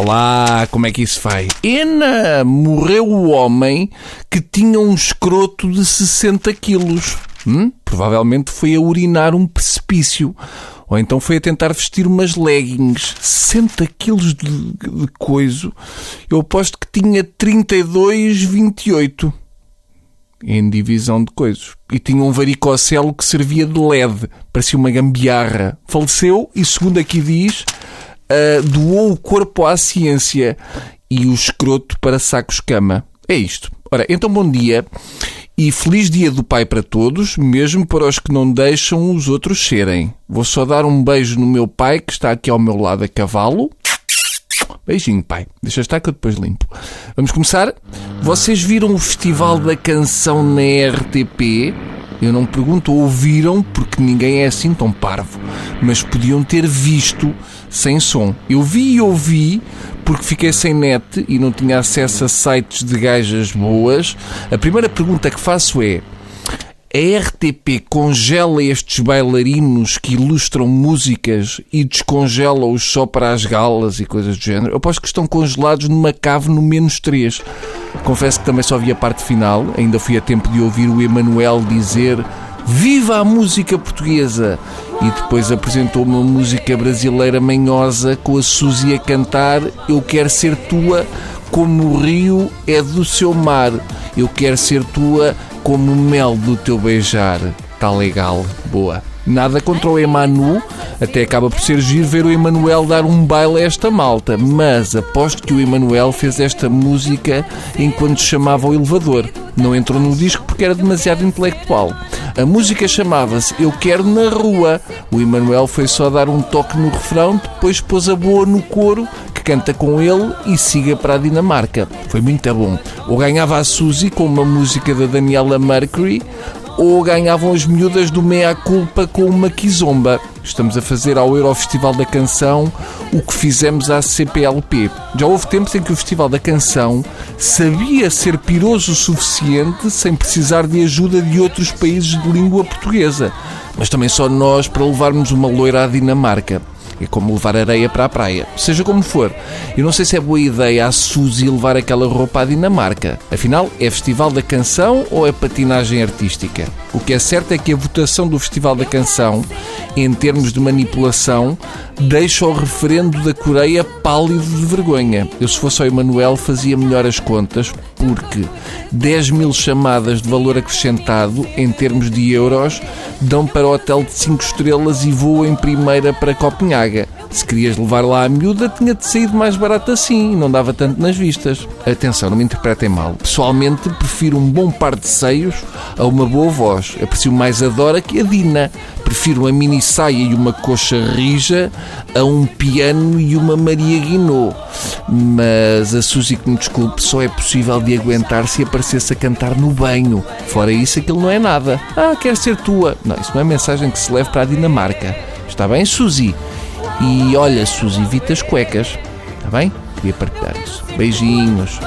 Olá, como é que isso vai? Ena, morreu o homem que tinha um escroto de 60 quilos. Hum? Provavelmente foi a urinar um precipício. Ou então foi a tentar vestir umas leggings. 60 quilos de, de. Eu aposto que tinha 32,28 em divisão de coisas. E tinha um varicocelo que servia de LED. Parecia uma gambiarra. Faleceu e, segundo aqui diz, uh, doou o corpo à ciência e o escroto para sacos-cama. É isto. Ora, então bom dia e feliz dia do Pai para todos, mesmo para os que não deixam os outros serem. Vou só dar um beijo no meu pai que está aqui ao meu lado a cavalo. Beijinho, pai. Deixa estar que eu depois limpo. Vamos começar? Vocês viram o Festival da Canção na RTP? Eu não pergunto, ouviram, porque ninguém é assim tão parvo. Mas podiam ter visto sem som. Eu vi e ouvi porque fiquei sem net e não tinha acesso a sites de gajas boas. A primeira pergunta que faço é: a RTP congela estes bailarinos que ilustram músicas e descongela-os só para as galas e coisas do género? Eu aposto que estão congelados numa cave no menos 3. Confesso que também só vi a parte final, ainda fui a tempo de ouvir o Emanuel dizer Viva a música portuguesa! E depois apresentou uma música brasileira manhosa com a Suzy a cantar Eu quero ser tua como o rio é do seu mar. Eu quero ser tua como mel do teu beijar. Está legal, boa. Nada contra o Emanu, até acaba por ser giro ver o Emanuel dar um baile a esta malta, mas aposto que o Emanuel fez esta música enquanto chamava o elevador. Não entrou no disco porque era demasiado intelectual. A música chamava-se Eu Quero na Rua. O Emanuel foi só dar um toque no refrão, depois pôs a boa no coro, canta com ele e siga para a Dinamarca. Foi muito bom. Ou ganhava a Suzy com uma música da Daniela Mercury, ou ganhavam as miúdas do Mea Culpa com uma quizomba. Estamos a fazer ao Eurofestival da Canção o que fizemos à CPLP. Já houve tempos em que o Festival da Canção sabia ser piroso o suficiente sem precisar de ajuda de outros países de língua portuguesa. Mas também só nós para levarmos uma loira à Dinamarca. É como levar areia para a praia. Seja como for. Eu não sei se é boa ideia a Suzy levar aquela roupa à Dinamarca. Afinal, é Festival da Canção ou é patinagem artística? O que é certo é que a votação do Festival da Canção, em termos de manipulação, deixa o referendo da Coreia pálido de vergonha. Eu, se fosse o Emanuel, fazia melhor as contas, porque 10 mil chamadas de valor acrescentado, em termos de euros, dão para o hotel de 5 estrelas e voo em primeira para Copenhaga. Se querias levar lá a miúda, tinha-te saído mais barato assim, não dava tanto nas vistas. Atenção, não me interpretem mal. Pessoalmente, prefiro um bom par de seios a uma boa voz. Aprecio mais a Dora que a Dina. Prefiro uma mini saia e uma coxa rija a um piano e uma Maria Guinot. Mas a Suzy, que me desculpe, só é possível de aguentar se aparecesse a cantar no banho. Fora isso, aquilo não é nada. Ah, quer ser tua. Não, isso não é mensagem que se leve para a Dinamarca. Está bem, Suzy? E olha, Suzy, evita as cuecas. Está bem? Queria partilhar isso. Beijinhos.